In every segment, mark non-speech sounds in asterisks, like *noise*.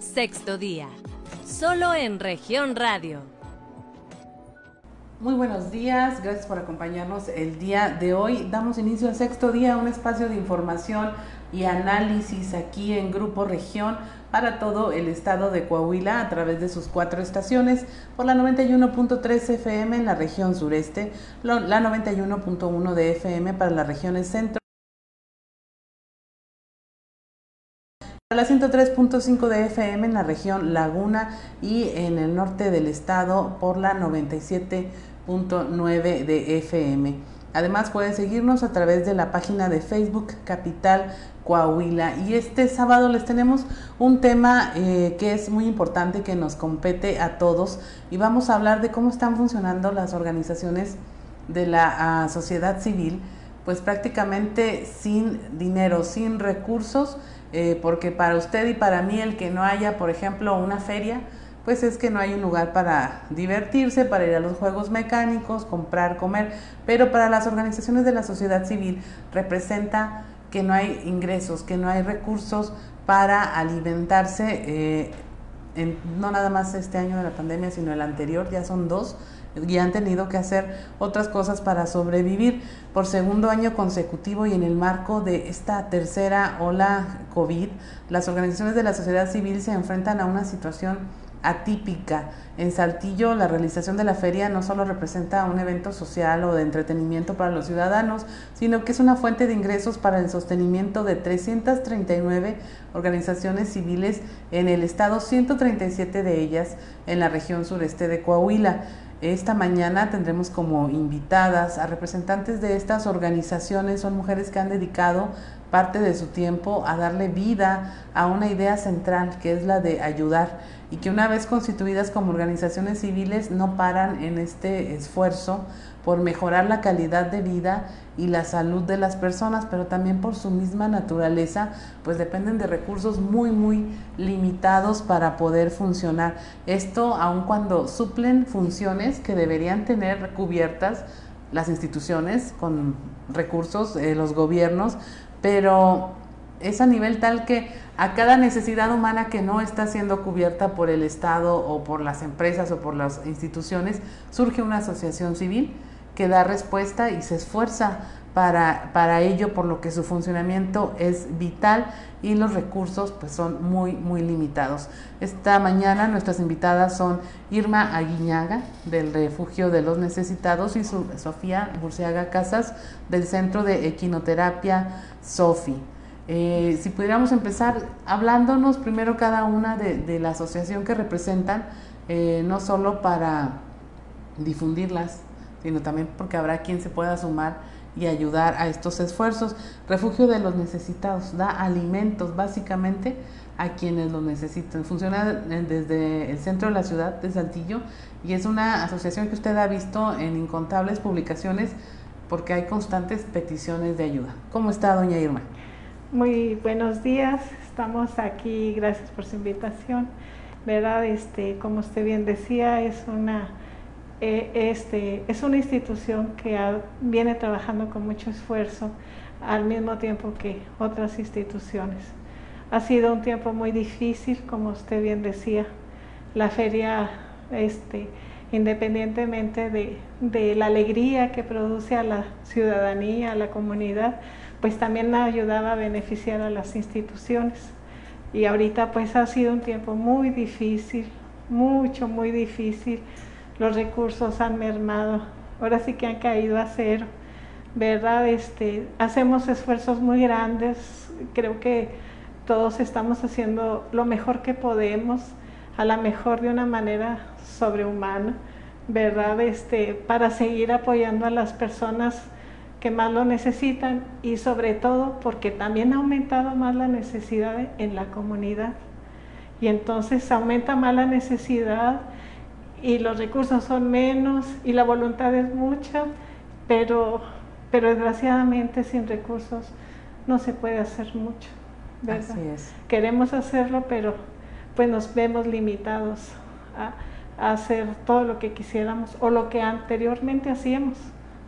Sexto día, solo en región radio. Muy buenos días, gracias por acompañarnos el día de hoy. Damos inicio al sexto día, un espacio de información y análisis aquí en Grupo Región para todo el estado de Coahuila a través de sus cuatro estaciones por la 91.3 FM en la región sureste, la 91.1 de FM para las regiones centro. La 103.5 de FM en la región Laguna y en el norte del estado por la 97.9 de FM. Además pueden seguirnos a través de la página de Facebook Capital Coahuila. Y este sábado les tenemos un tema eh, que es muy importante, que nos compete a todos. Y vamos a hablar de cómo están funcionando las organizaciones de la ah, sociedad civil, pues prácticamente sin dinero, sin recursos eh, porque para usted y para mí el que no haya, por ejemplo, una feria, pues es que no hay un lugar para divertirse, para ir a los juegos mecánicos, comprar, comer, pero para las organizaciones de la sociedad civil representa que no hay ingresos, que no hay recursos para alimentarse, eh, no nada más este año de la pandemia, sino el anterior, ya son dos, y han tenido que hacer otras cosas para sobrevivir por segundo año consecutivo y en el marco de esta tercera ola COVID, las organizaciones de la sociedad civil se enfrentan a una situación atípica. En Saltillo, la realización de la feria no solo representa un evento social o de entretenimiento para los ciudadanos, sino que es una fuente de ingresos para el sostenimiento de 339 organizaciones civiles en el estado, 137 de ellas en la región sureste de Coahuila. Esta mañana tendremos como invitadas a representantes de estas organizaciones, son mujeres que han dedicado parte de su tiempo a darle vida a una idea central que es la de ayudar y que una vez constituidas como organizaciones civiles no paran en este esfuerzo por mejorar la calidad de vida y la salud de las personas, pero también por su misma naturaleza, pues dependen de recursos muy, muy limitados para poder funcionar. Esto aun cuando suplen funciones que deberían tener cubiertas las instituciones con recursos, eh, los gobiernos, pero es a nivel tal que a cada necesidad humana que no está siendo cubierta por el Estado o por las empresas o por las instituciones, surge una asociación civil que da respuesta y se esfuerza para, para ello, por lo que su funcionamiento es vital y los recursos pues son muy, muy limitados. Esta mañana nuestras invitadas son Irma Aguiñaga del Refugio de los Necesitados y Sofía Burciaga Casas del Centro de Equinoterapia SOFI. Eh, si pudiéramos empezar hablándonos primero cada una de, la asociación que representan, eh, no solo para difundirlas, sino también porque habrá quien se pueda sumar y ayudar a estos esfuerzos. Refugio de los necesitados da alimentos básicamente a quienes lo necesitan. Funciona desde el centro de la ciudad de Saltillo y es una asociación que usted ha visto en incontables publicaciones porque hay constantes peticiones de ayuda. ¿Cómo está, doña Irma? Muy buenos días, estamos aquí, gracias por su invitación. ¿Verdad? Este, como usted bien decía, es una eh, este, es una institución que viene trabajando con mucho esfuerzo al mismo tiempo que otras instituciones. Ha sido un tiempo muy difícil, como usted bien decía. La feria, este, independientemente de, la alegría que produce a la ciudadanía, a la comunidad, pues también ayudaba a beneficiar a las instituciones. Y ahorita pues ha sido un tiempo muy difícil, mucho, muy difícil los recursos han mermado, ahora sí que han caído a cero, ¿verdad? Este, hacemos esfuerzos muy grandes, creo que todos estamos haciendo lo mejor que podemos, a lo mejor de una manera sobrehumana, ¿verdad? Este, para seguir apoyando a las personas que más lo necesitan y sobre todo porque también ha aumentado más la necesidad en la comunidad. Y entonces aumenta más la necesidad y los recursos son menos y la voluntad es mucha, pero, pero desgraciadamente sin recursos no se puede hacer mucho. ¿verdad? Queremos hacerlo, pero pues nos vemos limitados a, hacer todo lo que quisiéramos o lo que anteriormente hacíamos,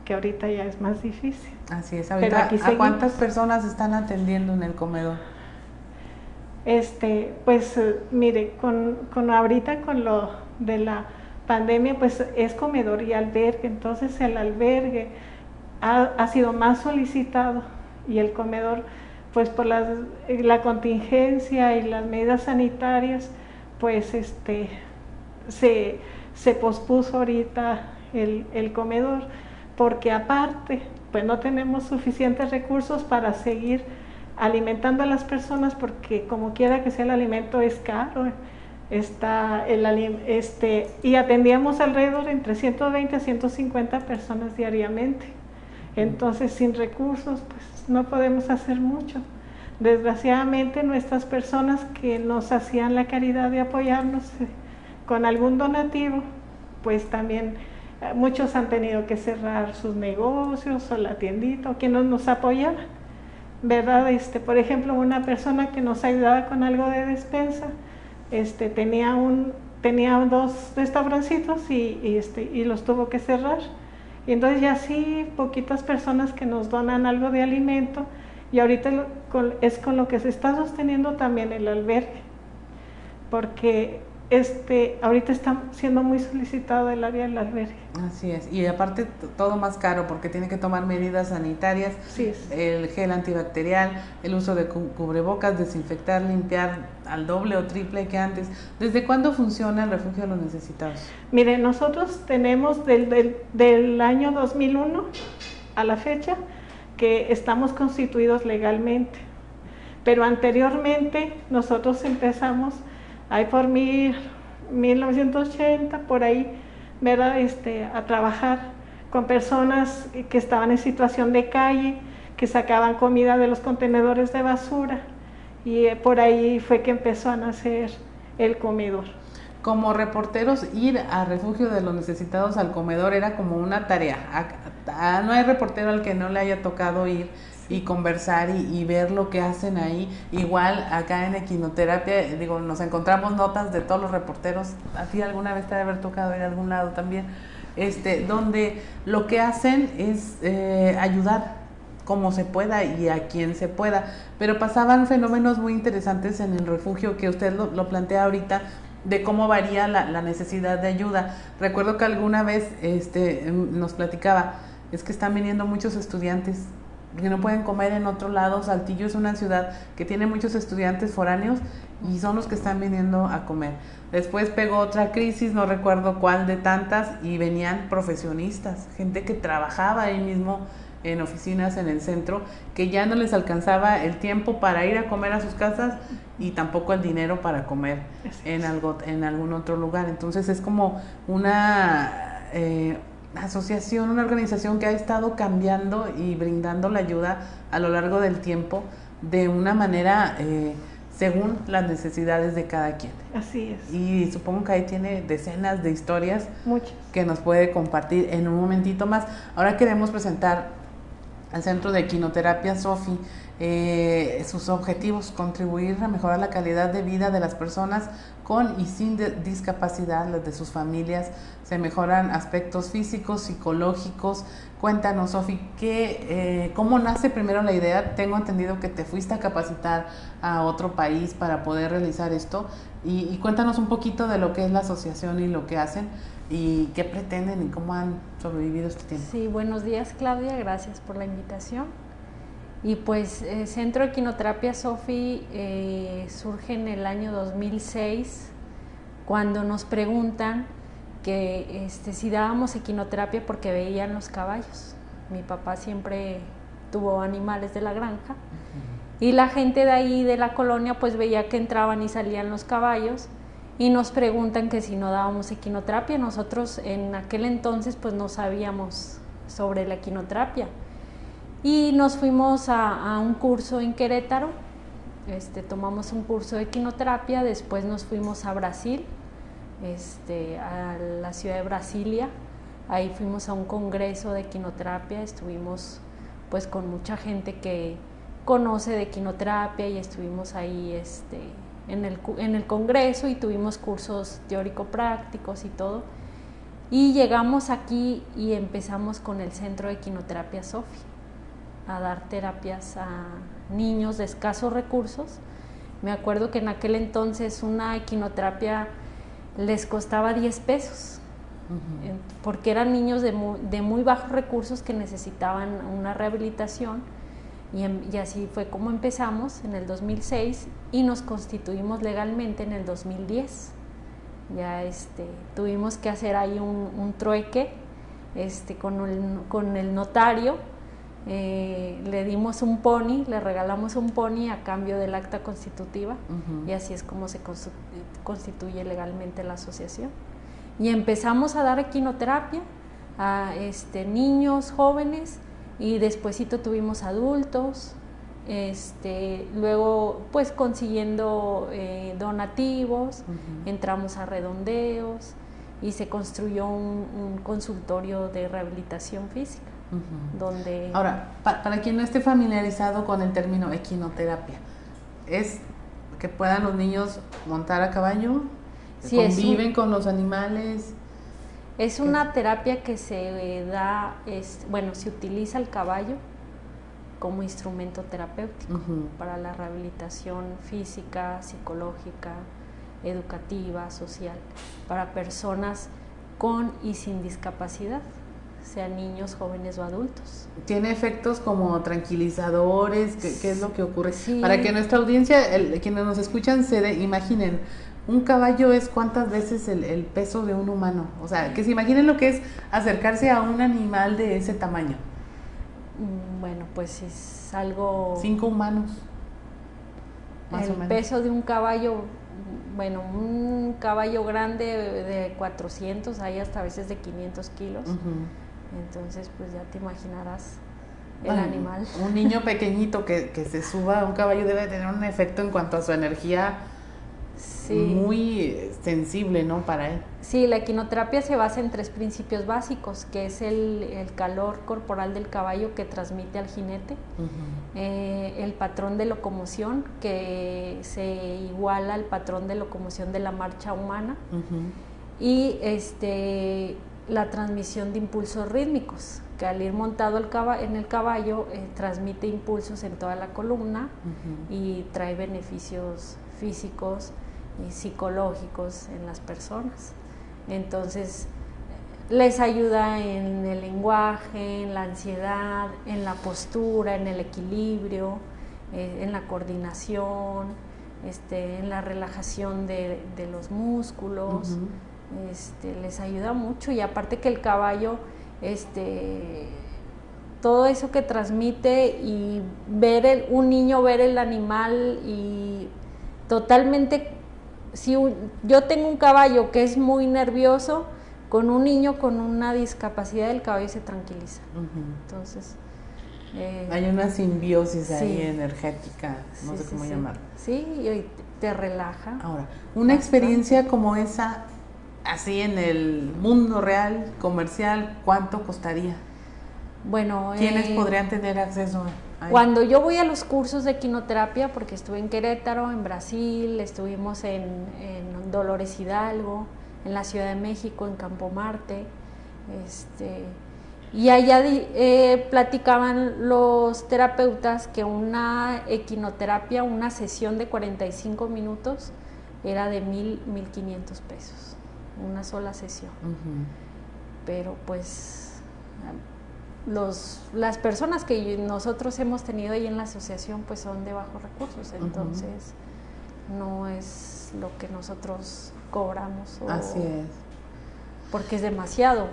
que ahorita ya es más difícil. Así es, ahorita, ¿a cuántas personas están atendiendo en el comedor? Este, pues eh, mire, con, con ahorita con lo de la pandemia, pues es comedor y albergue, entonces el albergue ha, sido más solicitado y el comedor, pues por la contingencia y las medidas sanitarias, pues este, se, se pospuso ahorita el, el comedor, porque aparte, pues no tenemos suficientes recursos para seguir alimentando a las personas porque como quiera que sea el alimento es caro. Está el, este, y atendíamos alrededor entre 120 a 150 personas diariamente. Entonces, sin recursos, pues no podemos hacer mucho. Desgraciadamente, nuestras personas que nos hacían la caridad de apoyarnos eh, con algún donativo, pues también eh, muchos han tenido que cerrar sus negocios o la tiendita o quienes nos apoyaban. ¿Verdad? Este, por ejemplo, una persona que nos ayudaba con algo de despensa, este, tenía, un, tenía dos restaurancitos y, y, este, y los tuvo que cerrar. Y entonces ya sí, poquitas personas que nos donan algo de alimento y ahorita es con lo que se está sosteniendo también el albergue, porque este, ahorita está siendo muy solicitado el área del albergue. Así es, y aparte todo más caro porque tiene que tomar medidas sanitarias, el gel antibacterial, el uso de cubrebocas, desinfectar, limpiar al doble o triple que antes. ¿Desde cuándo funciona el refugio de los necesitados? Mire, nosotros tenemos del, del, del año 2001 a la fecha que estamos constituidos legalmente, pero anteriormente nosotros empezamos ahí por mil, 1980, por ahí, ¿verdad? Este, a trabajar con personas que estaban en situación de calle, que sacaban comida de los contenedores de basura y eh, por ahí fue que empezó a nacer el comedor. Como reporteros, ir a refugio de los necesitados al comedor era como una tarea. No hay reportero al que no le haya tocado ir y conversar y, ver lo que hacen ahí. Igual acá en equinoterapia, digo, nos encontramos notas de todos los reporteros, a ti alguna vez te debe haber tocado ir a algún lado también, este, donde lo que hacen es eh, ayudar como se pueda y a quien se pueda. Pero pasaban fenómenos muy interesantes en el refugio que usted lo, lo plantea ahorita de cómo varía la, la, necesidad de ayuda. Recuerdo que alguna vez este, nos platicaba, es que están viniendo muchos estudiantes que no pueden comer en otro lado. Saltillo es una ciudad que tiene muchos estudiantes foráneos y son los que están viniendo a comer. Después pegó otra crisis, no recuerdo cuál de tantas, y venían profesionistas, gente que trabajaba ahí mismo en oficinas en el centro, que ya no les alcanzaba el tiempo para ir a comer a sus casas y tampoco el dinero para comer en, algo, en algún otro lugar. Entonces es como una... Eh, asociación, una organización que ha estado cambiando y brindando la ayuda a lo largo del tiempo de una manera eh, según las necesidades de cada quien. Así es. Y supongo que ahí tiene decenas de historias que nos puede compartir en un momentito más. Ahora queremos presentar al Centro de Quinoterapia Sofi eh, sus objetivos, contribuir a mejorar la calidad de vida de las personas con y sin discapacidad, las de sus familias, se mejoran aspectos físicos, psicológicos. Cuéntanos, Sofi, eh, ¿cómo nace primero la idea? Tengo entendido que te fuiste a capacitar a otro país para poder realizar esto y, y cuéntanos un poquito de lo que es la asociación y lo que hacen y qué pretenden y cómo han sobrevivido este tiempo. Sí, buenos días Claudia, gracias por la invitación. Y pues el eh, Centro de Equinoterapia Sofi eh, surge en el año 2006 cuando nos preguntan que este, si dábamos equinoterapia porque veían los caballos. Mi papá siempre tuvo animales de la granja y la gente de ahí de la colonia pues veía que entraban y salían los caballos y nos preguntan que si no dábamos equinoterapia. Nosotros en aquel entonces pues no sabíamos sobre la equinoterapia y nos fuimos a, un curso en Querétaro, este, tomamos un curso de equinoterapia, después nos fuimos a Brasil, este, a la ciudad de Brasilia, ahí fuimos a un congreso de equinoterapia, estuvimos pues con mucha gente que conoce de equinoterapia y estuvimos ahí este, en, el, congreso y tuvimos cursos teórico-prácticos y todo. Y llegamos aquí y empezamos con el centro de equinoterapia Sofi a dar terapias a niños de escasos recursos Me acuerdo que en aquel entonces una equinoterapia les costaba 10 pesos, porque eran niños de muy, bajos recursos que necesitaban una rehabilitación. Y, em, y, así fue como empezamos en el 2006 y nos constituimos legalmente en el 2010. Ya este, tuvimos que hacer ahí un, trueque este, con, el, con el notario eh, le dimos un pony, le regalamos un pony a cambio del acta constitutiva y así es como se constituye legalmente la asociación. Y empezamos a dar equinoterapia a este, niños, jóvenes y despuesito tuvimos adultos, este, luego pues consiguiendo eh, donativos, entramos a redondeos y se construyó un consultorio de rehabilitación física donde... Ahora, para quien no esté familiarizado con el término equinoterapia, es que puedan los niños montar a caballo, conviven con los animales. Es una terapia que se da, es, bueno, se utiliza el caballo como instrumento terapéutico para la rehabilitación física, psicológica, educativa, social, para personas con y sin discapacidad sean niños, jóvenes o adultos. ¿Tiene efectos como tranquilizadores? ¿Qué, es lo que ocurre? Para que nuestra audiencia, el, quienes nos escuchan, se imaginen, un caballo es cuántas veces el, peso de un humano. O sea, que se imaginen lo que es acercarse a un animal de ese tamaño. Mm, bueno, pues es algo... Cinco humanos. el peso de un caballo bueno, un caballo grande de 400, hay hasta a veces de 500 kilos. Entonces, pues ya te imaginarás el animal. Un niño *laughs* pequeñito que, que, se suba a un caballo debe tener un efecto en cuanto a su energía muy sensible, ¿no? Para él. Sí, la equinoterapia se basa en tres principios básicos, que es el, el calor corporal del caballo que transmite al jinete, eh, el patrón de locomoción que se iguala al patrón de locomoción de la marcha humana y este la transmisión de impulsos rítmicos, que al ir montado en el caballo eh, transmite impulsos en toda la columna y trae beneficios físicos y psicológicos en las personas. Entonces, les ayuda en el lenguaje, en la ansiedad, en la postura, en el equilibrio, eh, en la coordinación, este, en la relajación de, los músculos este, les ayuda mucho y aparte que el caballo, este, todo eso que transmite y ver un niño ver el animal y totalmente, si yo tengo un caballo que es muy nervioso, con un niño con una discapacidad el caballo se tranquiliza. Entonces... Eh, Hay una simbiosis ahí energética, no sé cómo llamarlo. Sí, y te relaja. Ahora, una experiencia como esa así en el mundo real, comercial, ¿cuánto costaría? Bueno, ¿quiénes eh, podrían tener acceso? A Cuando yo voy a los cursos de quinoterapia, porque estuve en Querétaro, en Brasil, estuvimos en, Dolores Hidalgo, en la Ciudad de México, en Campo Marte, este, y allá eh, platicaban los terapeutas que una equinoterapia, una sesión de 45 minutos, era de mil, mil quinientos pesos una sola sesión. Pero pues los, las personas que nosotros hemos tenido ahí en la asociación pues son de bajos recursos, entonces no es lo que nosotros cobramos. Así es. Porque es demasiado.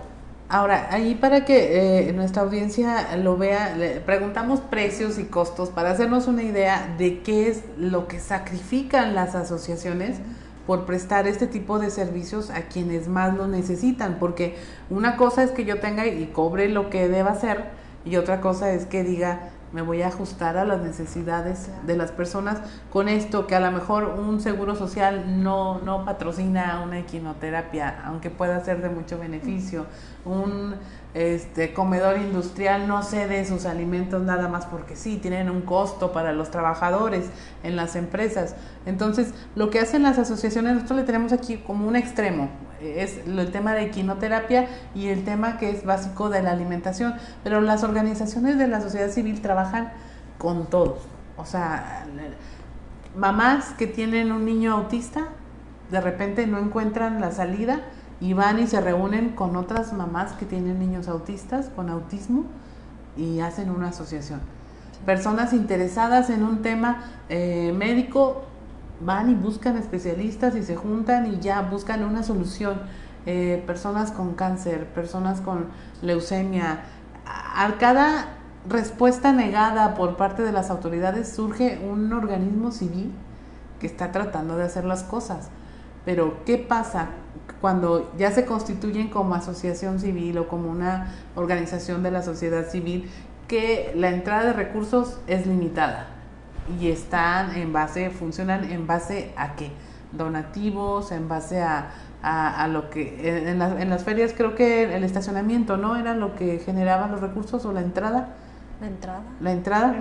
Ahora, ahí para que eh, nuestra audiencia lo vea, le preguntamos precios y costos para hacernos una idea de qué es lo que sacrifican las asociaciones por prestar este tipo de servicios a quienes más lo necesitan, porque una cosa es que yo tenga y cobre lo que deba hacer y otra cosa es que diga me voy a ajustar a las necesidades de las personas con esto que a lo mejor un seguro social no, no patrocina una equinoterapia, aunque pueda ser de mucho beneficio, un este comedor industrial no cede sus alimentos nada más porque sí, tienen un costo para los trabajadores en las empresas. Entonces, lo que hacen las asociaciones, nosotros le tenemos aquí como un extremo, es el tema de quinoterapia y el tema que es básico de la alimentación, pero las organizaciones de la sociedad civil trabajan con todos. O sea, mamás que tienen un niño autista, de repente no encuentran la salida y van y se reúnen con otras mamás que tienen niños autistas con autismo y hacen una asociación. Personas interesadas en un tema eh, médico van y buscan especialistas y se juntan y ya buscan una solución. Eh, personas con cáncer, personas con leucemia. A cada respuesta negada por parte de las autoridades surge un organismo civil que está tratando de hacer las cosas. Pero, ¿qué pasa cuando ya se constituyen como asociación civil o como una organización de la sociedad civil que la entrada de recursos es limitada y están en base, funcionan en base a qué? Donativos, en base a, a, lo que en, en, las ferias creo que el estacionamiento, ¿no? Era lo que generaba los recursos o la entrada. La entrada. La entrada.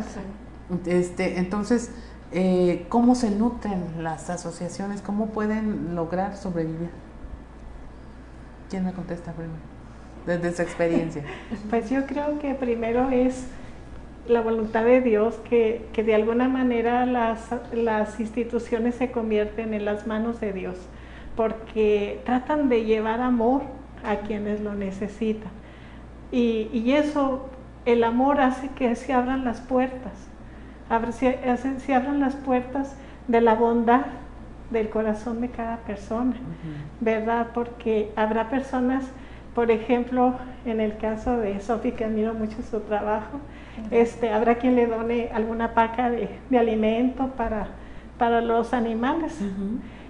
Este, entonces, eh, ¿cómo se nutren las asociaciones? ¿Cómo pueden lograr sobrevivir? ¿Quién me contesta primero? Desde su experiencia. *laughs* Pues yo creo que primero es la voluntad de Dios que, que de alguna manera las, las instituciones se convierten en las manos de Dios, porque tratan de llevar amor a quienes lo necesitan. Y, y eso, el amor hace que se abran las puertas, se, se abran las puertas de la bondad del corazón de cada persona, ¿verdad? Porque habrá personas, por ejemplo, en el caso de Sofi, que admiro mucho su trabajo, este, habrá quien le done alguna paca de, alimento para, para los animales.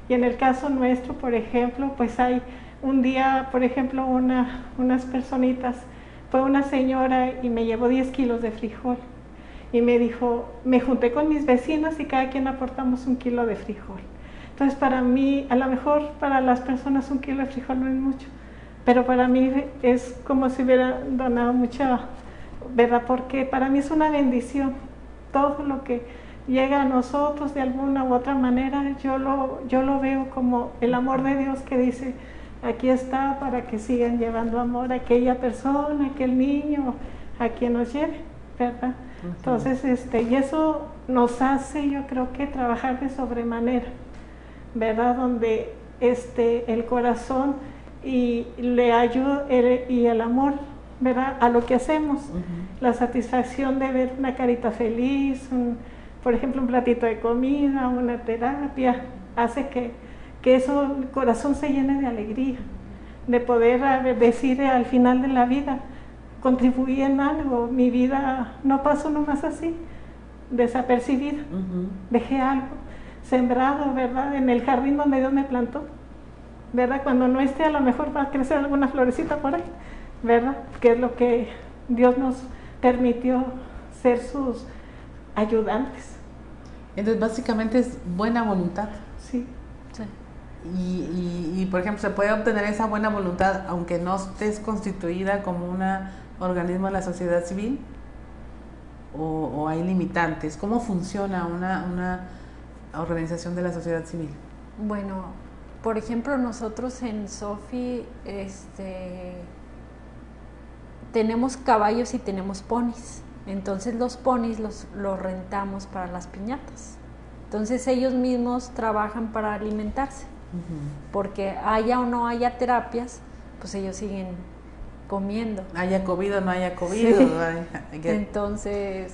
Y en el caso nuestro, por ejemplo, pues hay un día, por ejemplo, una, unas personitas, fue una señora y me llevó 10 kilos de frijol. Y me dijo, me junté con mis vecinos y cada quien aportamos un kilo de frijol. Entonces para mí, a lo mejor para las personas un kilo de frijol no es mucho, pero para mí es como si hubiera donado mucha, ¿verdad? Porque para mí es una bendición. Todo lo que llega a nosotros de alguna u otra manera, yo lo, yo lo veo como el amor de Dios que dice, aquí está para que sigan llevando amor a aquella persona, aquel niño, a quien nos lleve, ¿verdad? Entonces, este, y eso nos hace, yo creo que trabajar de sobremanera. ¿Verdad? Donde este, el corazón y le ayuda y el amor, ¿verdad? A lo que hacemos. La satisfacción de ver una carita feliz, por ejemplo, un platito de comida, una terapia, hace que, que eso, el corazón se llene de alegría, de poder decir al final de la vida, contribuí en algo, mi vida no pasó nomás así, desapercibida, dejé algo sembrado, ¿verdad? En el jardín donde Dios me plantó, ¿verdad? Cuando no esté, a lo mejor va a crecer alguna florecita por ahí, ¿verdad? Que es lo que Dios nos permitió ser sus ayudantes. Entonces, básicamente es buena voluntad. Sí. sí. Y, y, por ejemplo, se puede obtener esa buena voluntad aunque no estés constituida como un organismo de la sociedad civil o, o hay limitantes. ¿Cómo funciona una, una organización de la sociedad civil? Bueno, por ejemplo, nosotros en Sofi este, tenemos caballos y tenemos ponis. Entonces los ponis los, los rentamos para las piñatas. Entonces ellos mismos trabajan para alimentarse. Porque haya o no haya terapias, pues ellos siguen comiendo. Haya comido o no haya comido. Entonces,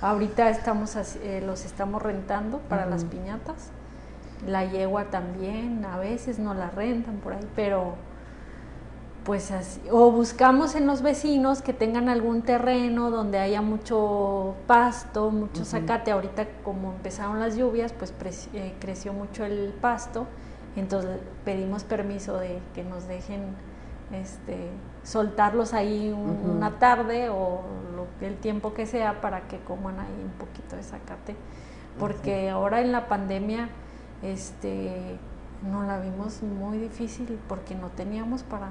Ahorita estamos eh, los estamos rentando para las piñatas. La yegua también, a veces no la rentan por ahí, pero pues así. O buscamos en los vecinos que tengan algún terreno donde haya mucho pasto, mucho zacate. Ahorita como empezaron las lluvias, pues eh, creció mucho el pasto. Entonces pedimos permiso de que nos dejen este, soltarlos ahí una tarde o lo, el tiempo que sea para que coman ahí un poquito de zacate. Porque ahora en la pandemia este, no la vimos muy difícil porque no teníamos para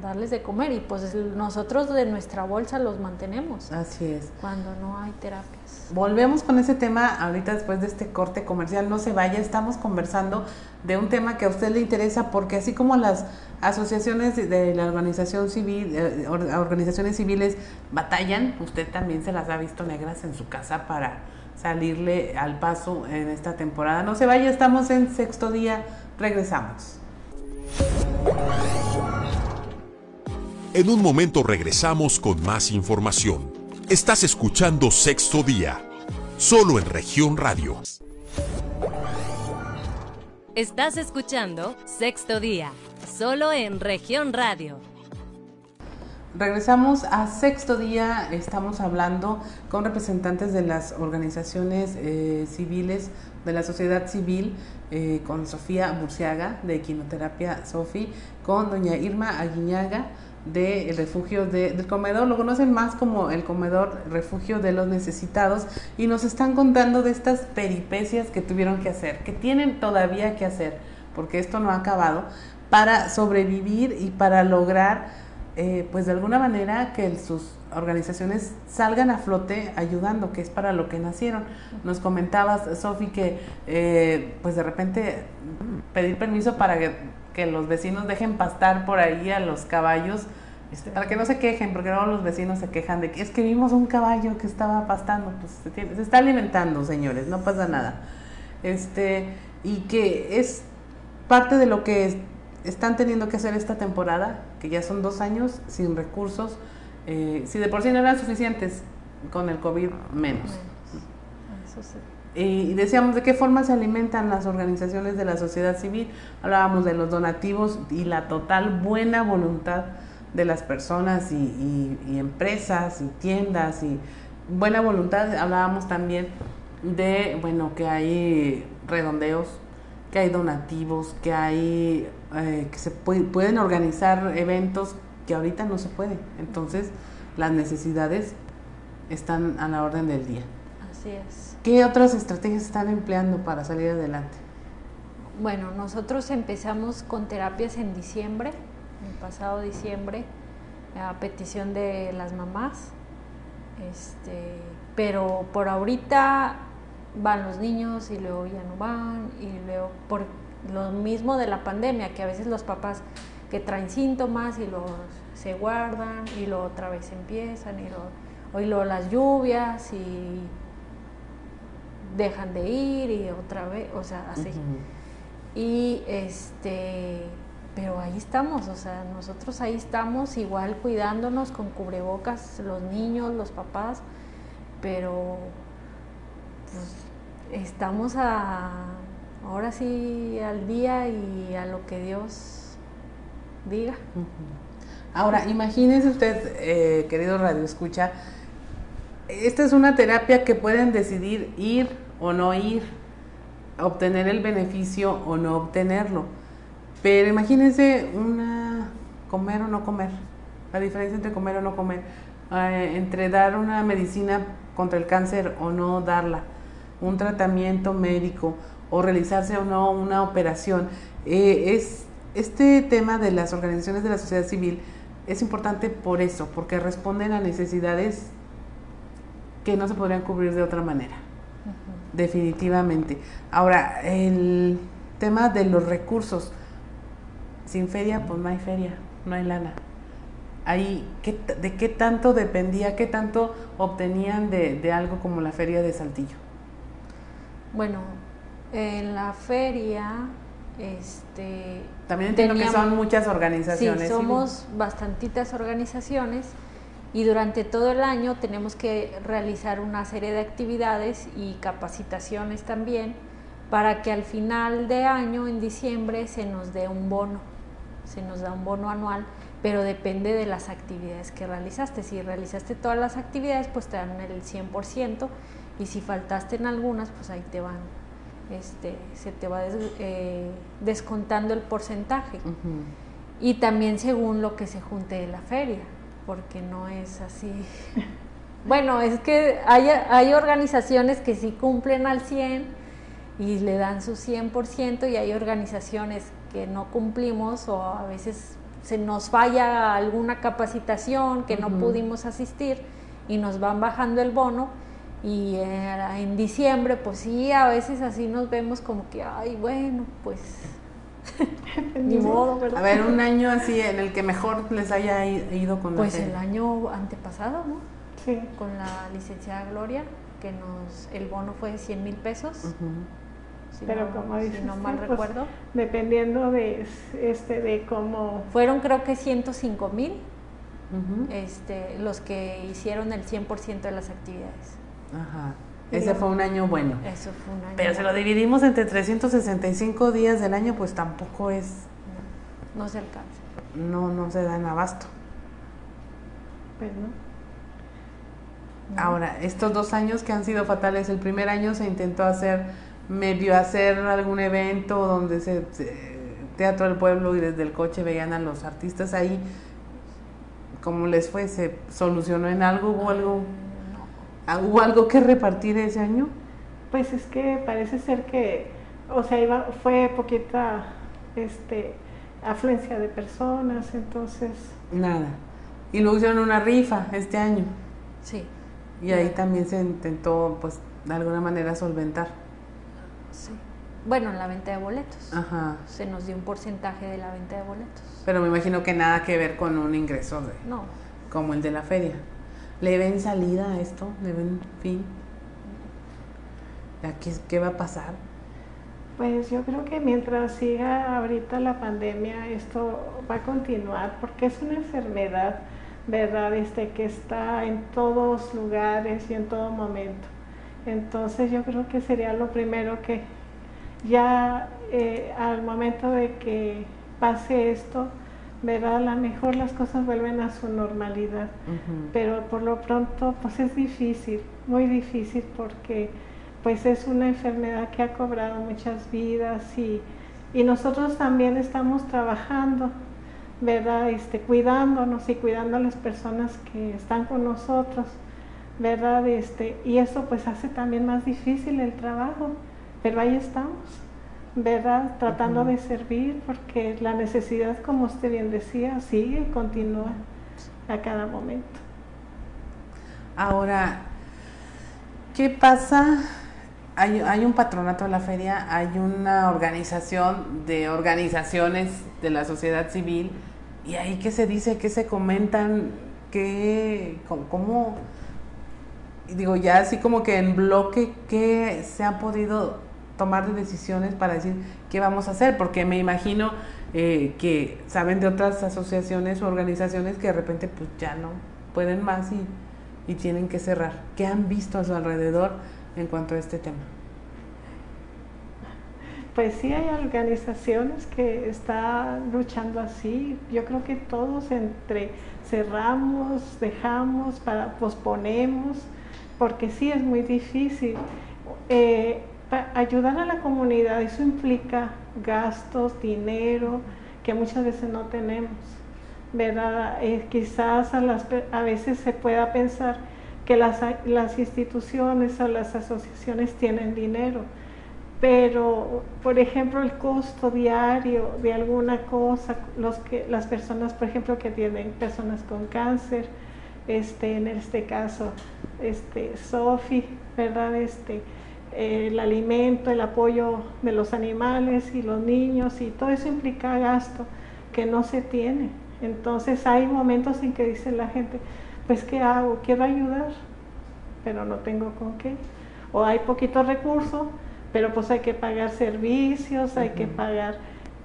darles de comer y pues nosotros de nuestra bolsa los mantenemos. Así es. Cuando no hay terapias. Volvemos con ese tema ahorita después de este corte comercial, no se vaya, estamos conversando de un tema que a usted le interesa porque así como las asociaciones de la organización civil, eh, organizaciones civiles batallan, usted también se las ha visto negras en su casa para salirle al paso en esta temporada. No se vaya, estamos en sexto día, regresamos. En un momento regresamos con más información. Estás escuchando Sexto Día, solo en región radio. Estás escuchando Sexto Día, solo en región radio. Regresamos a sexto día, estamos hablando con representantes de las organizaciones eh, civiles, de la sociedad civil, eh, con Sofía Burciaga de Equinoterapia Sofi, con doña Irma Aguiñaga del refugio del comedor, lo conocen más como el comedor refugio de los necesitados y nos están contando de estas peripecias que tuvieron que hacer, que tienen todavía que hacer, porque esto no ha acabado, para sobrevivir y para lograr eh, pues de alguna manera que sus organizaciones salgan a flote ayudando, que es para lo que nacieron. Nos comentabas, Sofi, que eh, pues de repente pedir permiso para que, los vecinos dejen pastar por ahí a los caballos, este, para que no se quejen, porque luego los vecinos se quejan de que es que vimos un caballo que estaba pastando, pues se, se está alimentando, señores, no pasa nada. Este, y que es parte de lo que están teniendo que hacer esta temporada, que ya son dos años sin recursos, eh, si de por sí no eran suficientes, con el COVID menos. Y decíamos de qué forma se alimentan las organizaciones de la sociedad civil, hablábamos de los donativos y la total buena voluntad de las personas y, y empresas y tiendas y buena voluntad, hablábamos también de, bueno, que hay redondeos, que hay donativos, que hay eh, que se pueden organizar eventos que ahorita no se puede. Entonces, las necesidades están a la orden del día. Así es. ¿Qué otras estrategias están empleando para salir adelante? Bueno, nosotros empezamos con terapias en diciembre, el pasado diciembre, a petición de las mamás. Este, pero por ahorita van los niños y luego ya no van y luego por lo mismo de la pandemia, que a veces los papás que traen síntomas y los se guardan y luego otra vez empiezan y luego, las lluvias y dejan de ir y otra vez, o sea, así. Y este, pero ahí estamos, o sea, nosotros ahí estamos igual cuidándonos con cubrebocas, los niños, los papás, pero pues estamos a ahora sí al día y a lo que Dios diga. Ahora, imagínese usted, eh, querido Radio Escucha, esta es una terapia que pueden decidir ir o no ir, obtener el beneficio o no obtenerlo. Pero imagínense una comer o no comer, la diferencia entre comer o no comer, eh, entre dar una medicina contra el cáncer o no darla, un tratamiento médico o realizarse o no una operación. Eh, es, este tema de las organizaciones de la sociedad civil es importante por eso, porque responden a necesidades que no se podrían cubrir de otra manera. Definitivamente. Ahora, el tema de los recursos. Sin feria, pues no hay feria, no hay lana. Ahí, ¿De qué tanto dependía, qué tanto obtenían de, de algo como la feria de Saltillo? Bueno, en la feria, este... También entiendo que son muchas organizaciones. Sí, somos bastantitas organizaciones y durante todo el año tenemos que realizar una serie de actividades y capacitaciones también para que al final de año, en diciembre, se nos dé un bono, se nos da un bono anual, pero depende de las actividades que realizaste. Si realizaste todas las actividades, pues te dan el 100% y si faltaste en algunas, pues ahí te van este, se te va eh, descontando el porcentaje. Y también según lo que se junte de la feria, porque no es así. *laughs* bueno, es que hay, hay organizaciones que sí cumplen al 100 y le dan su 100% y hay organizaciones que no cumplimos o a veces se nos falla alguna capacitación que no pudimos asistir y nos van bajando el bono y en diciembre, pues sí, a veces así nos vemos como que, ay, bueno, pues *laughs* ni modo, ¿verdad? A ver, un año así en el que mejor les haya ido con Pues el año antepasado, ¿no? Sí. Con la licenciada Gloria. que nos, el bono fue de 100 mil pesos. si Pero no, como dices, no mal pues, recuerdo. Dependiendo de, este, de cómo... Fueron creo que 105 mil este, los que hicieron el 100% de las actividades. Ajá. Ese fue un año bueno. Eso fue un año Pero si lo dividimos entre 365 días del año, pues tampoco es... No, se alcanza. No, no se dan abasto. Pues no. Ahora, estos dos años que han sido fatales, el primer año se intentó hacer, medio hacer algún evento donde se, Teatro del Pueblo y desde el coche veían a los artistas ahí. ¿Cómo les fue? ¿Se solucionó en algo? ¿Hubo algo, ¿hubo algo que repartir ese año? Pues es que parece ser que, o sea, iba, fue poquita este, afluencia de personas, entonces... Nada. Y luego hicieron una rifa este año. Sí. Y ahí también se intentó, pues, de alguna manera solventar. Sí. Bueno, en la venta de boletos. Ajá. Se nos dio un porcentaje de la venta de boletos. Pero me imagino que nada que ver con un ingreso de, no. como el de la feria. ¿Le ven salida a esto? ¿Le ven fin? ¿Qué, ¿Qué va a pasar? Pues yo creo que mientras siga ahorita la pandemia, esto va a continuar porque es una enfermedad ¿verdad? Este, que está en todos lugares y en todo momento. Entonces yo creo que sería lo primero que ya eh, al momento de que pase esto, ¿verdad? A lo mejor las cosas vuelven a su normalidad, pero por lo pronto pues es difícil, muy difícil porque pues es una enfermedad que ha cobrado muchas vidas y, y nosotros también estamos trabajando ¿verdad? Este, cuidándonos y cuidando a las personas que están con nosotros, ¿verdad? Este, y eso pues hace también más difícil el trabajo, pero ahí estamos, ¿verdad? Tratando de servir porque la necesidad, como usted bien decía, sigue y continúa a cada momento. Ahora, ¿qué pasa? Hay, hay, un patronato de la feria, hay una organización de organizaciones de la sociedad civil y ahí qué se dice, qué se comentan, qué, cómo, digo, ya así como que en bloque, qué se ha podido tomar de decisiones para decir qué vamos a hacer, porque me imagino eh, que saben de otras asociaciones o organizaciones que de repente pues ya no pueden más y, y tienen que cerrar. ¿Qué han visto a su alrededor en cuanto a este tema? Pues sí hay organizaciones que están luchando así. Yo creo que todos entre cerramos, dejamos, para, posponemos, porque sí es muy difícil. Eh, ayudar a la comunidad, eso implica gastos, dinero, que muchas veces no tenemos. ¿verdad? Eh, quizás a, veces se pueda pensar que las, instituciones o las asociaciones tienen dinero pero por ejemplo el costo diario de alguna cosa, los que, las personas por ejemplo que tienen personas con cáncer, este, en este caso, este, Sofi, ¿verdad? Este, el alimento, el apoyo de los animales y los niños y todo eso implica gasto que no se tiene. Entonces hay momentos en que dice la gente, pues ¿qué hago? Quiero ayudar, pero no tengo con qué. O hay poquito recurso, pero pues hay que pagar servicios, hay que pagar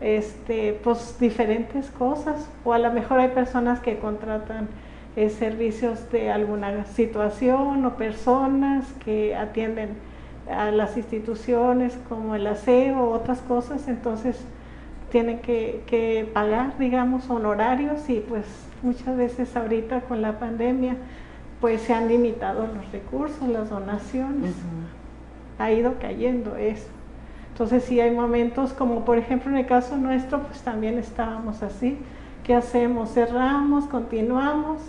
este, pues diferentes cosas, o a lo mejor hay personas que contratan eh, servicios de alguna situación o personas que atienden a las instituciones como el aseo otras cosas, entonces tienen que, que, pagar, digamos, honorarios y pues muchas veces ahorita con la pandemia pues se han limitado los recursos, las donaciones ha ido cayendo eso. Entonces sí hay momentos como por ejemplo en el caso nuestro, pues también estábamos así. ¿Qué hacemos? ¿Cerramos? ¿Continuamos?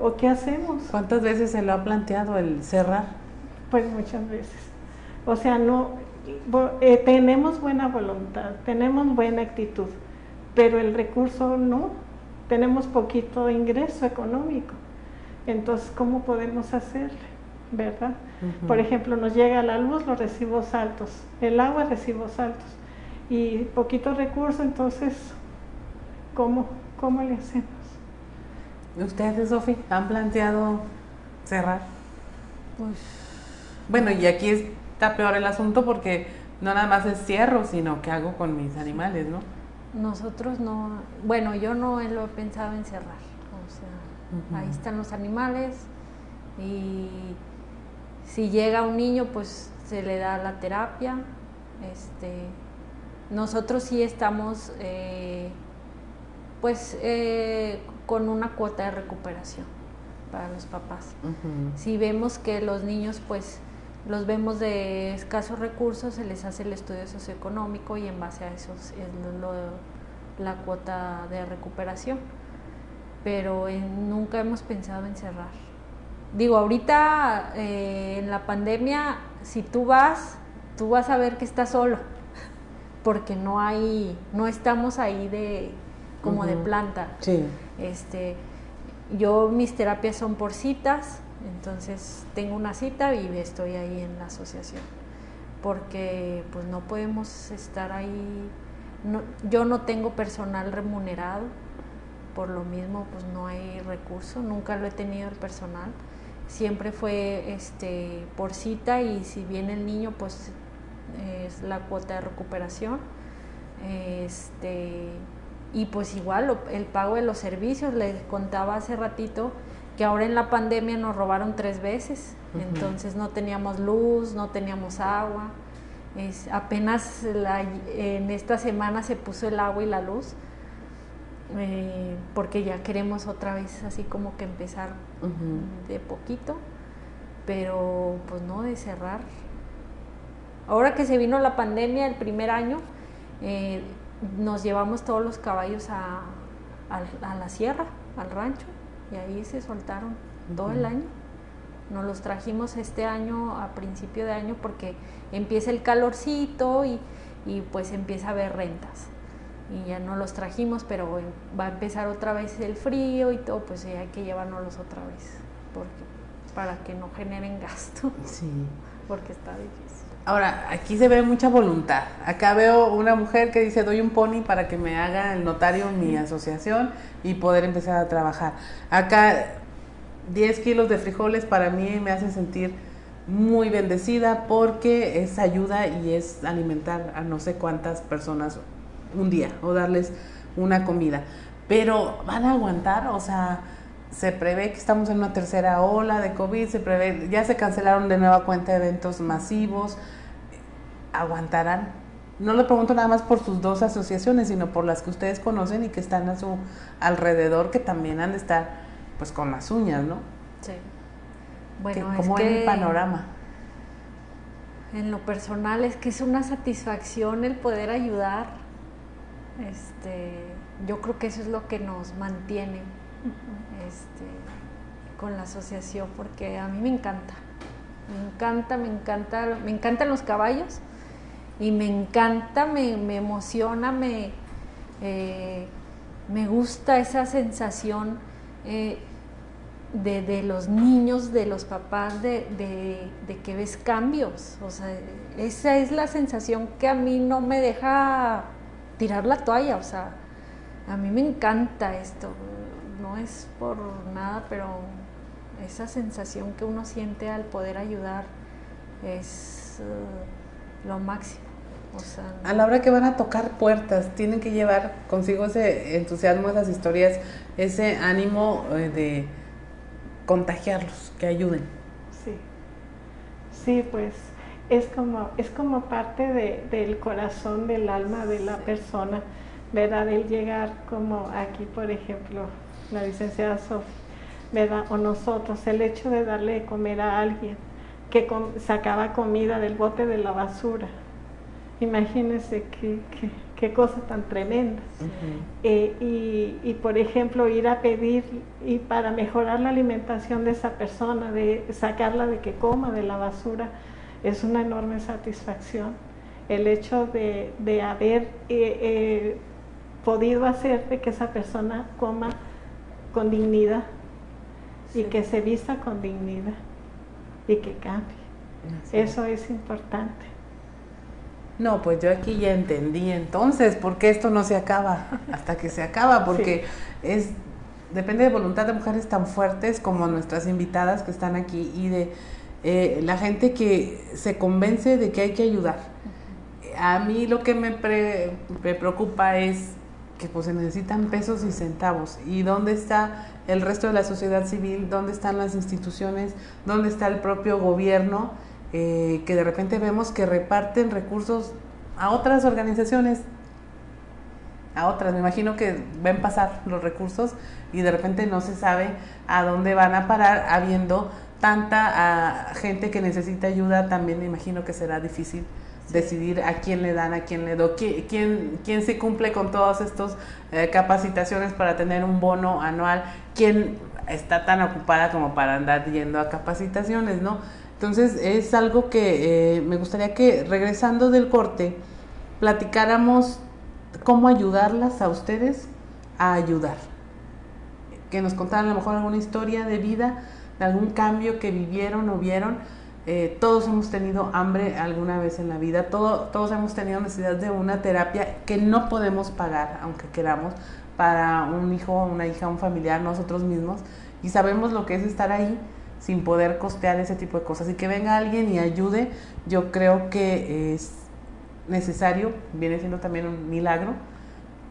¿O qué hacemos? ¿Cuántas veces se lo ha planteado el cerrar? Pues muchas veces. O sea, no eh, tenemos buena voluntad, tenemos buena actitud, pero el recurso no. Tenemos poquito ingreso económico. Entonces, ¿cómo podemos hacerle? ¿verdad? Por ejemplo, nos llega la luz, los recibos altos, el agua, recibos altos, y poquito recurso, entonces, ¿cómo, cómo le hacemos? ¿Ustedes, Sofi, han planteado cerrar? Pues Bueno, y aquí está peor el asunto porque no nada más es cierro, sino que hago con mis animales, ¿no? Nosotros no, bueno, yo no lo he pensado en cerrar. O sea, ahí están los animales y si llega un niño, pues se le da la terapia. Este, nosotros sí estamos, eh, pues, eh, con una cuota de recuperación para los papás. Si vemos que los niños, pues, los vemos de escasos recursos, se les hace el estudio socioeconómico y en base a eso es la cuota de recuperación. Pero nunca hemos pensado en cerrar. Digo, ahorita eh, en la pandemia, si tú vas, tú vas a ver que estás solo, *laughs* porque no hay, no estamos ahí de como de planta. Sí. Este, yo mis terapias son por citas, entonces tengo una cita y estoy ahí en la asociación, porque pues no podemos estar ahí, yo no tengo personal remunerado, por lo mismo pues no hay recurso, nunca lo he tenido el personal, siempre fue este, por cita y si viene el niño pues es la cuota de recuperación. Este, y pues igual el pago de los servicios, les contaba hace ratito, que ahora en la pandemia nos robaron tres veces, entonces no teníamos luz, no teníamos agua, es, apenas en esta semana se puso el agua y la luz, eh, porque ya queremos otra vez así como que empezar de poquito, pero pues no de cerrar. Ahora que se vino la pandemia el primer año, eh, nos llevamos todos los caballos a la sierra, al rancho, y ahí se soltaron todo el año. Nos los trajimos este año a principio de año porque empieza el calorcito y, pues empieza a haber rentas. Y ya no los trajimos, pero va a empezar otra vez el frío y todo, pues hay que llevárnoslos otra vez porque, para que no generen gasto. Sí. *laughs* Porque está difícil. Ahora, aquí se ve mucha voluntad. Acá veo una mujer que dice, doy un pony para que me haga el notario mi asociación y poder empezar a trabajar. Acá, 10 kilos de frijoles para mí me hace sentir muy bendecida porque es ayuda y es alimentar a no sé cuántas personas un día o darles una comida. Pero van a aguantar, o sea, se prevé que estamos en una tercera ola de COVID, se prevé, ya se cancelaron de nueva cuenta eventos masivos aguantarán. No lo pregunto nada más por sus dos asociaciones, sino por las que ustedes conocen y que están a su alrededor, que también han de estar pues con las uñas, ¿no? Sí. Bueno, ¿Cómo es el panorama? En lo personal es que es una satisfacción el poder ayudar. Este, yo creo que eso es lo que nos mantiene este, con la asociación, porque a mí me encanta. Me encanta, me encanta, me encantan los caballos y me encanta, me, emociona, me, eh, me gusta esa sensación eh, de, los niños, de los papás, de, que ves cambios. O sea, esa es la sensación que a mí no me deja tirar la toalla. O sea, a mí me encanta esto. No es por nada, pero esa sensación que uno siente al poder ayudar es eh, lo máximo a la hora que van a tocar puertas, tienen que llevar consigo ese entusiasmo, esas historias, ese ánimo eh, de contagiarlos, que ayuden. Sí, sí, pues es como, es como parte del corazón, del alma de la persona, ¿verdad? El llegar como aquí, por ejemplo, la licenciada Sofía, ¿verdad? O nosotros, el hecho de darle de comer a alguien que sacaba comida del bote de la basura, Imagínense qué, qué, cosa tan tremenda. Eh, y, por ejemplo, ir a pedir y para mejorar la alimentación de esa persona, de sacarla de que coma de la basura, es una enorme satisfacción. El hecho de, haber eh, eh, podido hacer de que esa persona coma con dignidad y que se vista con dignidad y que cambie. Eso es importante. No, pues yo aquí ya entendí entonces por qué esto no se acaba hasta que se acaba, porque es depende de voluntad de mujeres tan fuertes como nuestras invitadas que están aquí y de eh, la gente que se convence de que hay que ayudar. A mí lo que me, me preocupa es que pues se necesitan pesos y centavos. ¿Y dónde está el resto de la sociedad civil? ¿Dónde están las instituciones? ¿Dónde está el propio gobierno? Eh, que de repente vemos que reparten recursos a otras organizaciones, a otras. Me imagino que ven pasar los recursos y de repente no se sabe a dónde van a parar habiendo tanta gente que necesita ayuda. También me imagino que será difícil decidir a quién le dan, a quién le do, quién, quién, se cumple con todas estas eh, capacitaciones para tener un bono anual, quién está tan ocupada como para andar yendo a capacitaciones, ¿no? Entonces es algo que eh, me gustaría que regresando del corte platicáramos cómo ayudarlas a ustedes a ayudar. Que nos contaran a lo mejor alguna historia de vida, de algún cambio que vivieron o vieron. Eh, todos hemos tenido hambre alguna vez en la vida, todos hemos tenido necesidad de una terapia que no podemos pagar, aunque queramos, para un hijo, una hija, un familiar, nosotros mismos, y sabemos lo que es estar ahí sin poder costear ese tipo de cosas. Y que venga alguien y ayude, yo creo que es necesario, viene siendo también un milagro,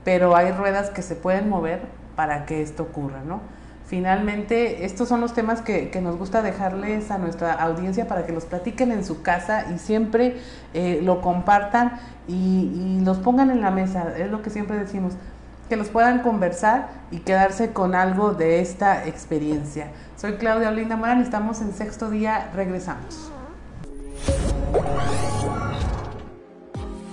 pero hay ruedas que se pueden mover para que esto ocurra, ¿no? Finalmente, estos son los temas que, nos gusta dejarles a nuestra audiencia para que los platiquen en su casa y siempre eh, lo compartan y, los pongan en la mesa. Es lo que siempre decimos, que los puedan conversar y quedarse con algo de esta experiencia. Soy Claudia Olinda Morán, estamos en sexto día, regresamos.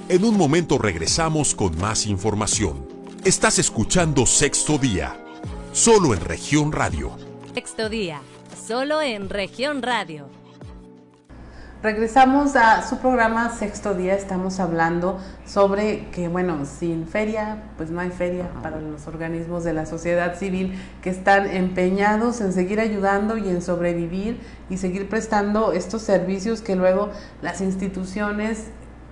En un momento regresamos con más información. Estás escuchando sexto día solo en región radio. Sexto día, solo en región radio. Regresamos a su programa Sexto Día, estamos hablando sobre que, bueno, sin feria, pues no hay feria para los organismos de la sociedad civil que están empeñados en seguir ayudando y en sobrevivir y seguir prestando estos servicios que luego las instituciones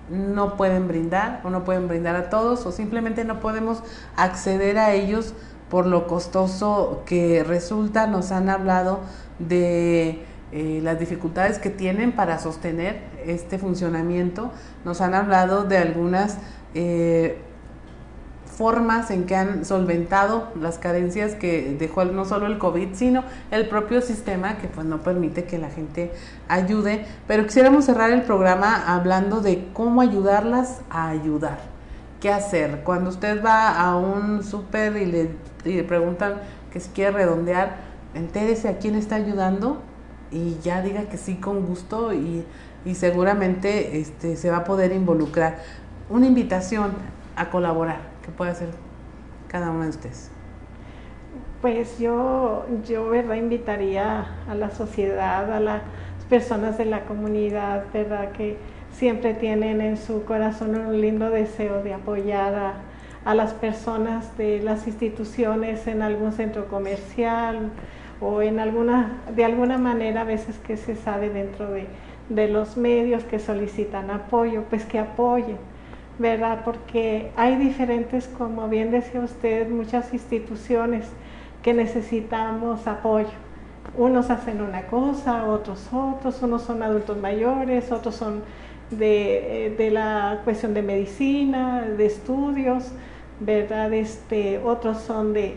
no pueden brindar o no pueden brindar a todos o simplemente no podemos acceder a ellos por lo costoso que resulta, nos han hablado de eh, las dificultades que tienen para sostener este funcionamiento, nos han hablado de algunas eh, formas en que han solventado las carencias que dejó no solo el COVID, sino el propio sistema que pues no permite que la gente ayude. Pero quisiéramos cerrar el programa hablando de cómo ayudarlas a ayudar. ¿Qué hacer? Cuando usted va a un súper y le y le preguntan que si quiere redondear, entérese a quién está ayudando y ya diga que sí con gusto y, seguramente este, se va a poder involucrar. Una invitación a colaborar que puede hacer cada uno de ustedes. Pues yo, yo ¿verdad? invitaría a la sociedad, a las personas de la comunidad, ¿verdad? que siempre tienen en su corazón un lindo deseo de apoyar a, a las personas de las instituciones en algún centro comercial o en alguna, de alguna manera a veces que se sabe dentro de, de los medios que solicitan apoyo, pues que apoyen, ¿verdad? Porque hay diferentes, como bien decía usted, muchas instituciones que necesitamos apoyo. Unos hacen una cosa, otros otros, unos son adultos mayores, otros son de, eh, de la cuestión de medicina, de estudios, ¿verdad? Este, otros son de,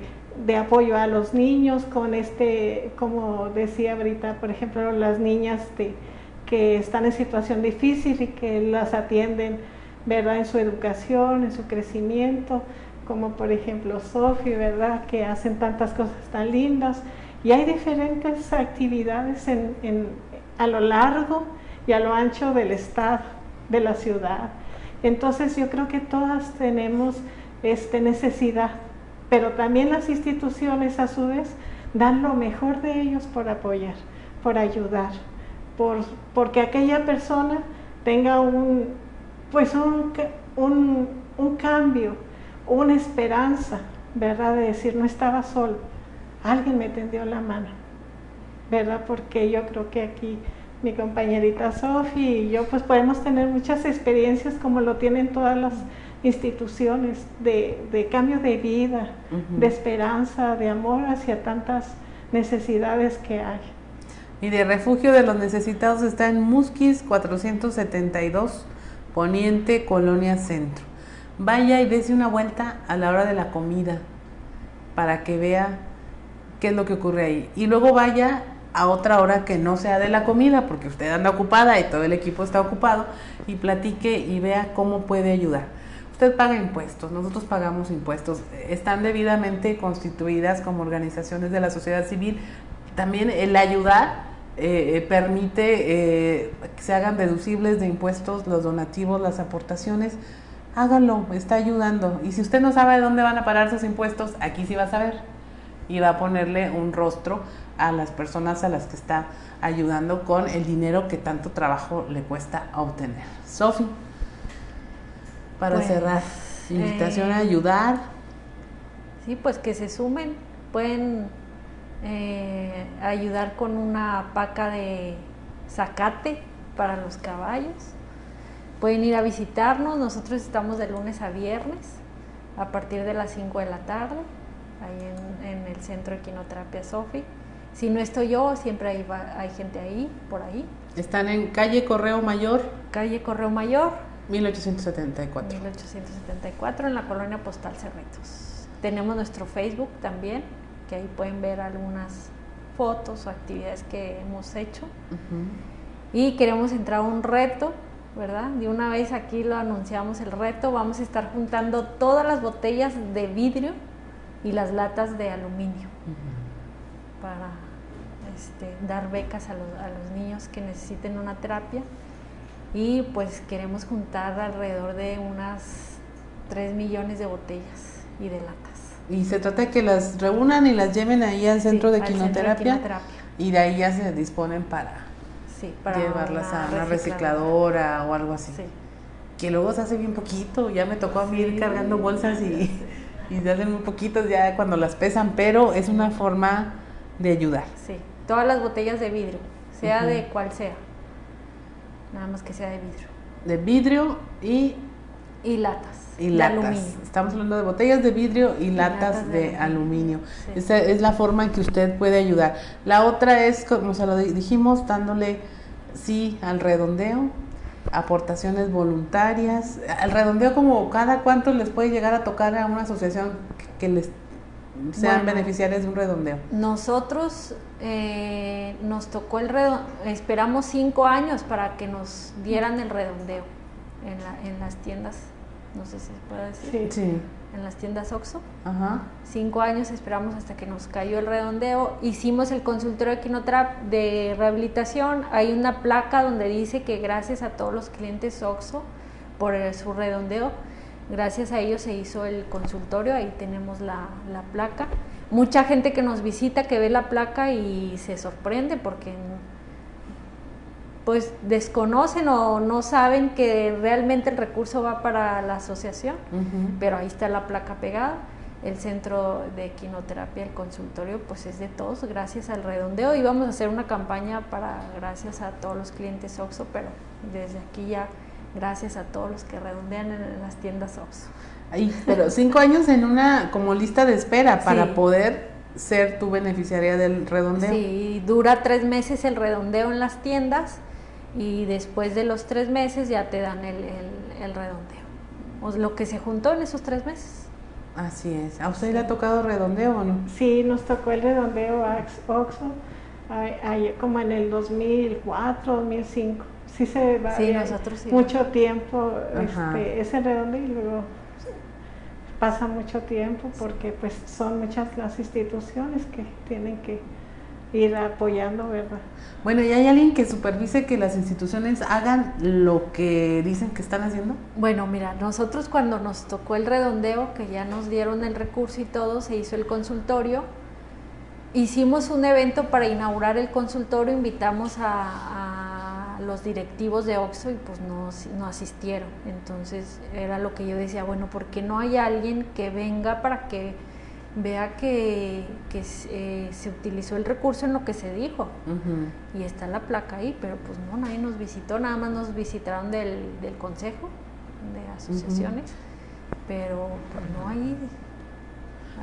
apoyo a los niños con este, como decía ahorita, por ejemplo, las niñas que están en situación difícil y que las atienden, ¿verdad? En su educación, en su crecimiento, como por ejemplo Sofi, ¿verdad? Que hacen tantas cosas tan lindas. Y hay diferentes actividades a lo largo y a lo ancho del estado, de la ciudad. Entonces yo creo que todas tenemos este, necesidad, pero también las instituciones a su vez dan lo mejor de ellos por apoyar, por ayudar, por, porque aquella persona tenga un, pues un, un, un cambio, una esperanza, ¿verdad? De decir, no estaba solo, alguien me tendió la mano, ¿verdad? Porque yo creo que aquí mi compañerita Sofi y yo pues podemos tener muchas experiencias como lo tienen todas las instituciones de, cambio de vida, de esperanza, de amor hacia tantas necesidades que hay. Y de refugio de los necesitados está en Musquis 472, Poniente, Colonia Centro. Vaya y dése una vuelta a la hora de la comida para que vea qué es lo que ocurre ahí. Y luego vaya a otra hora que no sea de la comida, porque usted anda ocupada y todo el equipo está ocupado, y platique y vea cómo puede ayudar. Usted paga impuestos, nosotros pagamos impuestos, están debidamente constituidas como organizaciones de la sociedad civil. También el ayudar eh, eh, permite eh, que se hagan deducibles de impuestos los donativos, las aportaciones. Hágalo, está ayudando. Y si usted no sabe dónde van a parar sus impuestos, aquí sí va a saber. Y va a ponerle un rostro a las personas a las que está ayudando con el dinero que tanto trabajo le cuesta obtener. Sofi, para Pues, cerrar, invitación a eh, ayudar. Sí, pues que se sumen, pueden eh, ayudar con una paca de zacate para los caballos, pueden ir a visitarnos, nosotros estamos de lunes a viernes a partir de las 5 de la tarde, ahí en, en el centro de quinoterapia Sofi. Si no estoy yo, siempre hay, hay gente ahí, por ahí. Están en calle Correo Mayor, Calle Correo Mayor, 1874. 1874 en la colonia postal Cerritos. Tenemos nuestro Facebook también, que ahí pueden ver algunas fotos o actividades que hemos hecho. Y queremos entrar a un reto, ¿verdad? De una vez aquí lo anunciamos el reto. Vamos a estar juntando todas las botellas de vidrio y las latas de aluminio para este, dar becas a los, a los niños que necesiten una terapia. Y pues queremos juntar alrededor de unas 3 millones de botellas y de latas. Y se trata de que las reúnan y las lleven ahí al centro, Sí, de, al centro de quinoterapia, quinoterapia. y de ahí ya se disponen para, Sí, para llevarlas a una recicladora. recicladora o algo así. Sí. Que luego se hace bien poquito, ya me tocó a mí ir cargando bolsas y, *laughs* y se hacen muy poquitos ya cuando las pesan, pero es una forma de ayudar. Sí, todas las botellas de vidrio, sea de cual sea. Nada más que sea de vidrio. De vidrio y, Y latas. y de latas. aluminio. Estamos hablando de botellas de vidrio y latas, latas de, de aluminio. aluminio. Sí. Esa es la forma en que usted puede ayudar. La otra es, como se lo di- dijimos, dándole sí al redondeo, aportaciones voluntarias. Al redondeo, como cada cuánto les puede llegar a tocar a una asociación que- que les sean Bueno. beneficiarias de un redondeo. Nosotros eh, nos tocó el redondeo, esperamos cinco años para que nos dieran el redondeo en, la- en las tiendas, no sé si se puede decir, Sí. Sí. en las tiendas OXXO. Ajá. Cinco años esperamos hasta que nos cayó el redondeo. Hicimos el consultorio de Quinotrap de rehabilitación. Hay una placa donde dice que gracias a todos los clientes OXO por su redondeo, gracias a ellos se hizo el consultorio. Ahí tenemos la, la placa. Mucha gente que nos visita que ve la placa y se sorprende porque pues desconocen o no saben que realmente el recurso va para la asociación pero ahí está la placa pegada. El centro de quinoterapia, el consultorio, pues es de todos, gracias al redondeo. Y vamos a hacer una campaña para, gracias a todos los clientes OXXO, pero desde aquí ya, gracias a todos los que redondean en las tiendas OXXO. Ahí, pero cinco años en una como lista de espera para Sí. poder ser tu beneficiaria del redondeo. Sí, dura tres meses el redondeo en las tiendas y después de los tres meses ya te dan el, el- el redondeo. O lo que se juntó en esos tres meses. Así es. ¿A usted le ha tocado redondeo o no? Sí, nos tocó el redondeo a Oxxo, como en el 2004, 2005. Sí se va Sí, nosotros sí. mucho tiempo este, ese redondeo y luego pasa mucho tiempo porque pues son muchas las instituciones que tienen que ir apoyando, ¿verdad? Bueno, ¿y hay alguien que supervise que las instituciones hagan lo que dicen que están haciendo? Bueno, mira, nosotros cuando nos tocó el redondeo, que ya nos dieron el recurso y todo, se hizo el consultorio, hicimos un evento para inaugurar el consultorio, invitamos a, a los directivos de OXXO y pues no, no asistieron. Entonces era lo que yo decía, bueno, ¿por qué no hay alguien que venga para que vea que, que se- eh, se utilizó el recurso en lo que se dijo? Y está la placa ahí, pero pues no, nadie nos visitó, nada más nos visitaron del, del consejo de asociaciones, pero pues no hay,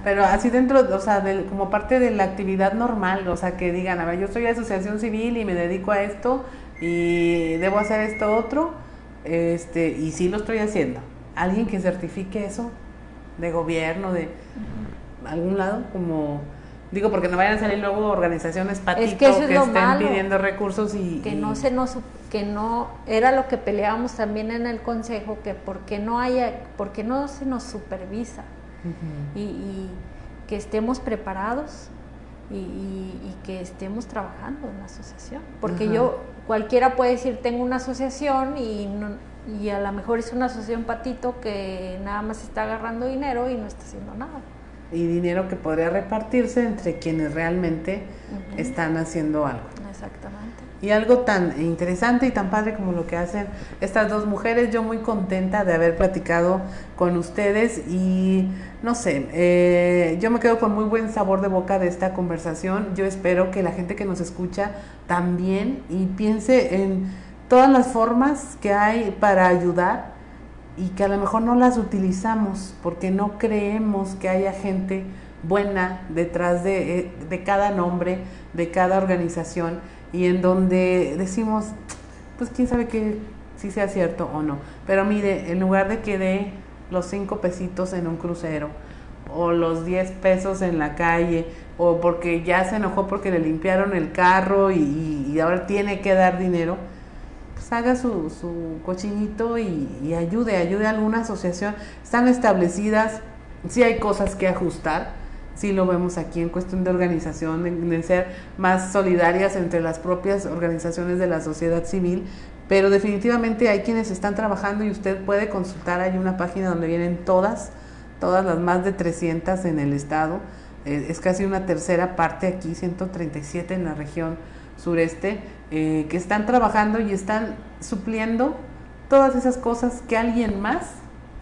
Pero así dentro, o sea, como parte de la actividad normal, o sea, que digan, a ver, yo soy asociación civil y me dedico a esto y debo hacer esto otro, este, y sí lo estoy haciendo. Alguien que certifique eso de gobierno, de algún lado, como digo, porque no vayan a salir luego organizaciones patito que, estén pidiendo recursos y que no se nos que no era lo que peleábamos también en el consejo que porque no haya porque no se nos supervisa y, que estemos preparados y, que estemos trabajando en la asociación. Porque yo, cualquiera puede decir, tengo una asociación y, y a lo mejor es una asociación patito que nada más está agarrando dinero y no está haciendo nada. Y dinero que podría repartirse entre quienes realmente están haciendo algo. Exactamente. Y algo tan interesante y tan padre como lo que hacen estas dos mujeres, yo muy contenta de haber platicado con ustedes y no sé, eh, yo me quedo con muy buen sabor de boca de esta conversación. Yo espero que la gente que nos escucha también y piense en todas las formas que hay para ayudar y que a lo mejor no las utilizamos porque no creemos que haya gente buena detrás de, eh, de cada nombre, de cada organización y en donde decimos, pues quién sabe que si sea cierto o no. Pero mire, en lugar de que dé los cinco pesitos en un crucero o los diez pesos en la calle o porque ya se enojó porque le limpiaron el carro y, ahora tiene que dar dinero, pues haga su, su cochinito y, ayude, ayude a alguna asociación. Están establecidas, sí hay cosas que ajustar, sí lo vemos aquí en cuestión de organización, de, ser más solidarias entre las propias organizaciones de la sociedad civil, pero definitivamente hay quienes están trabajando y usted puede consultar, hay una página donde vienen todas, todas las más de 300 en el estado, eh, es casi una tercera parte aquí, 137 en la región sureste, eh, que están trabajando y están supliendo todas esas cosas que alguien más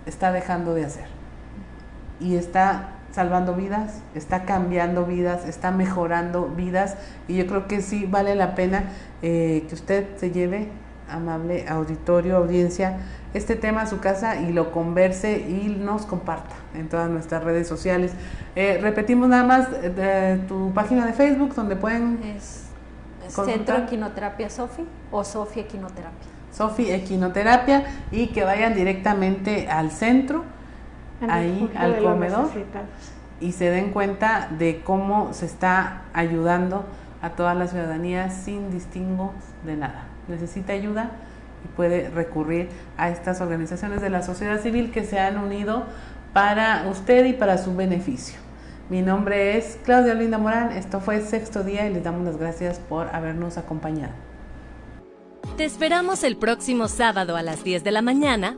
está dejando de hacer. Y está salvando vidas, está cambiando vidas, está mejorando vidas y yo creo que sí vale la pena eh, que usted se lleve, amable auditorio, audiencia, este tema a su casa y lo converse y nos comparta en todas nuestras redes sociales. Eh, repetimos nada más eh, tu página de Facebook donde pueden... Es Centro Equinoterapia Sofi o Sofi Equinoterapia. Sofi Equinoterapia y que vayan directamente al centro ahí al comedor y se den cuenta de cómo se está ayudando a toda la ciudadanía sin distingo de nada. Necesita ayuda y puede recurrir a estas organizaciones de la sociedad civil que se han unido para usted y para su beneficio. Mi nombre es Claudia Linda Morán, esto fue Sexto Día y les damos las gracias por habernos acompañado. Te esperamos el próximo sábado a las 10 de la mañana